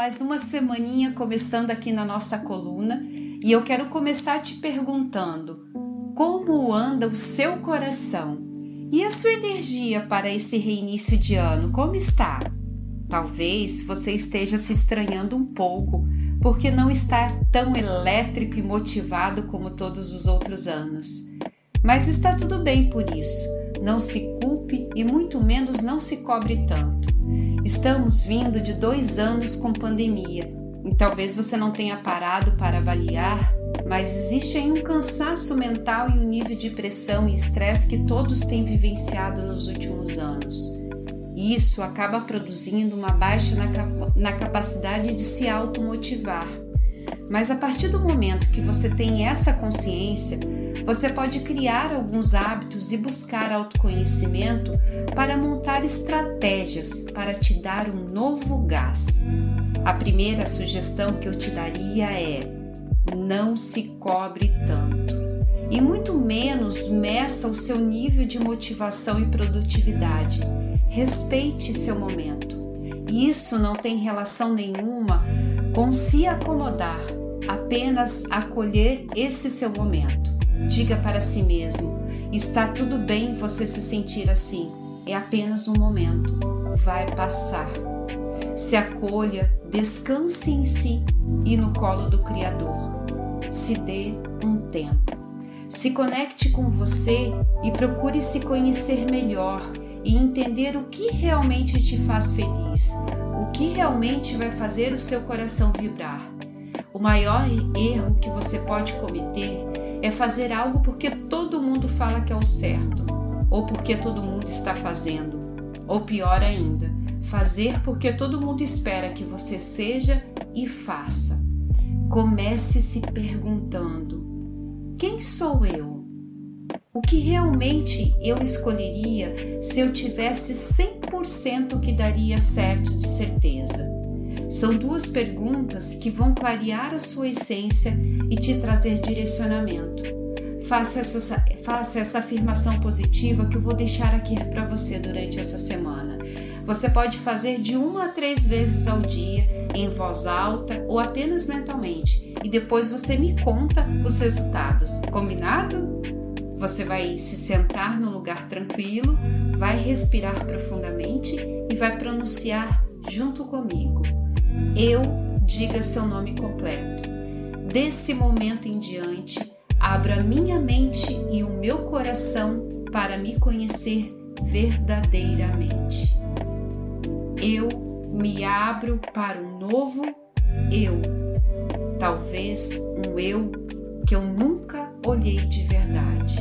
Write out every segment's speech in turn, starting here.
mais uma semaninha começando aqui na nossa coluna e eu quero começar te perguntando: como anda o seu coração? E a sua energia para esse reinício de ano, como está? Talvez você esteja se estranhando um pouco porque não está tão elétrico e motivado como todos os outros anos. Mas está tudo bem por isso. Não se culpe e muito menos não se cobre tanto. Estamos vindo de dois anos com pandemia e talvez você não tenha parado para avaliar, mas existe aí um cansaço mental e um nível de pressão e estresse que todos têm vivenciado nos últimos anos. Isso acaba produzindo uma baixa na, na capacidade de se automotivar. Mas a partir do momento que você tem essa consciência, você pode criar alguns hábitos e buscar autoconhecimento para montar estratégias para te dar um novo gás. A primeira sugestão que eu te daria é: não se cobre tanto e muito menos meça o seu nível de motivação e produtividade. Respeite seu momento. Isso não tem relação nenhuma com se acomodar, apenas acolher esse seu momento. Diga para si mesmo: está tudo bem você se sentir assim, é apenas um momento, vai passar. Se acolha, descanse em si e no colo do Criador. Se dê um tempo. Se conecte com você e procure se conhecer melhor e entender o que realmente te faz feliz, o que realmente vai fazer o seu coração vibrar. O maior erro que você pode cometer é fazer algo porque todo mundo fala que é o certo, ou porque todo mundo está fazendo, ou pior ainda, fazer porque todo mundo espera que você seja e faça. Comece se perguntando: quem sou eu? O que realmente eu escolheria se eu tivesse 100% que daria certo de certeza? São duas perguntas que vão clarear a sua essência e te trazer direcionamento. Faça essa, faça essa afirmação positiva que eu vou deixar aqui para você durante essa semana. Você pode fazer de uma a três vezes ao dia, em voz alta ou apenas mentalmente, e depois você me conta os resultados. Combinado? Você vai se sentar no lugar tranquilo, vai respirar profundamente e vai pronunciar junto comigo. Eu diga seu nome completo. Deste momento em diante, abra minha mente e o meu coração para me conhecer verdadeiramente. Eu me abro para um novo eu, talvez um eu que eu nunca olhei de verdade.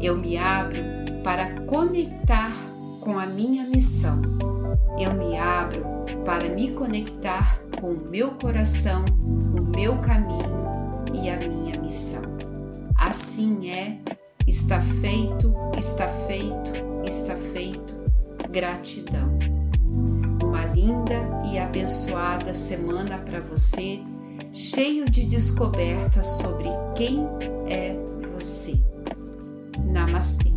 Eu me abro para conectar com a minha missão. Eu me abro para me conectar com o meu coração, o meu caminho e a minha missão. Assim é, está feito, está feito, está feito. Gratidão. Uma linda e abençoada semana para você, cheio de descobertas sobre quem é você. Namastê.